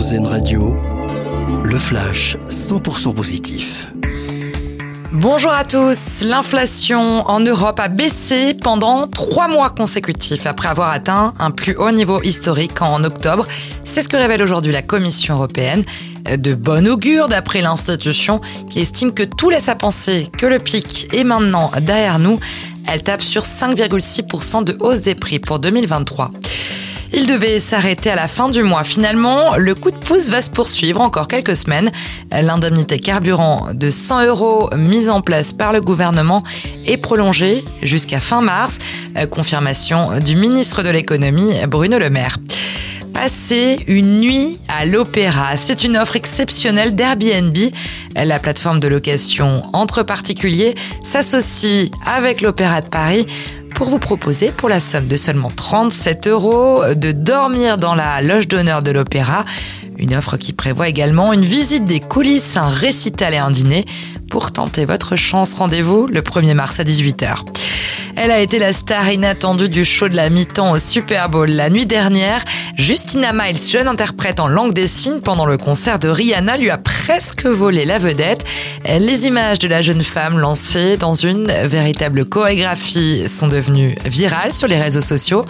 Radio, le flash 100% positif. Bonjour à tous. L'inflation en Europe a baissé pendant trois mois consécutifs après avoir atteint un plus haut niveau historique en octobre. C'est ce que révèle aujourd'hui la Commission européenne. De bon augure d'après l'institution qui estime que tout laisse à penser que le pic est maintenant derrière nous. Elle tape sur 5,6% de hausse des prix pour 2023. Il devait s'arrêter à la fin du mois. Finalement, le coup de pouce va se poursuivre encore quelques semaines. L'indemnité carburant de 100 euros mise en place par le gouvernement est prolongée jusqu'à fin mars. Confirmation du ministre de l'économie, Bruno Le Maire passer une nuit à l'opéra. C'est une offre exceptionnelle d'Airbnb. La plateforme de location entre particuliers s'associe avec l'Opéra de Paris pour vous proposer, pour la somme de seulement 37 euros, de dormir dans la loge d'honneur de l'opéra. Une offre qui prévoit également une visite des coulisses, un récital et un dîner. Pour tenter votre chance, rendez-vous le 1er mars à 18h. Elle a été la star inattendue du show de la mi-temps au Super Bowl la nuit dernière. Justina Miles, jeune interprète en langue des signes pendant le concert de Rihanna, lui a presque volé la vedette. Les images de la jeune femme lancées dans une véritable chorégraphie sont devenues virales sur les réseaux sociaux.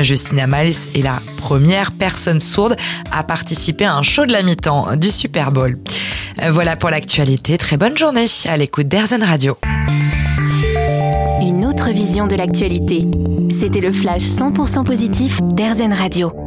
Justina Miles est la première personne sourde à participer à un show de la mi-temps du Super Bowl. Voilà pour l'actualité. Très bonne journée à l'écoute d'Airzen Radio vision de l'actualité. C'était le flash 100% positif d'Airzen Radio.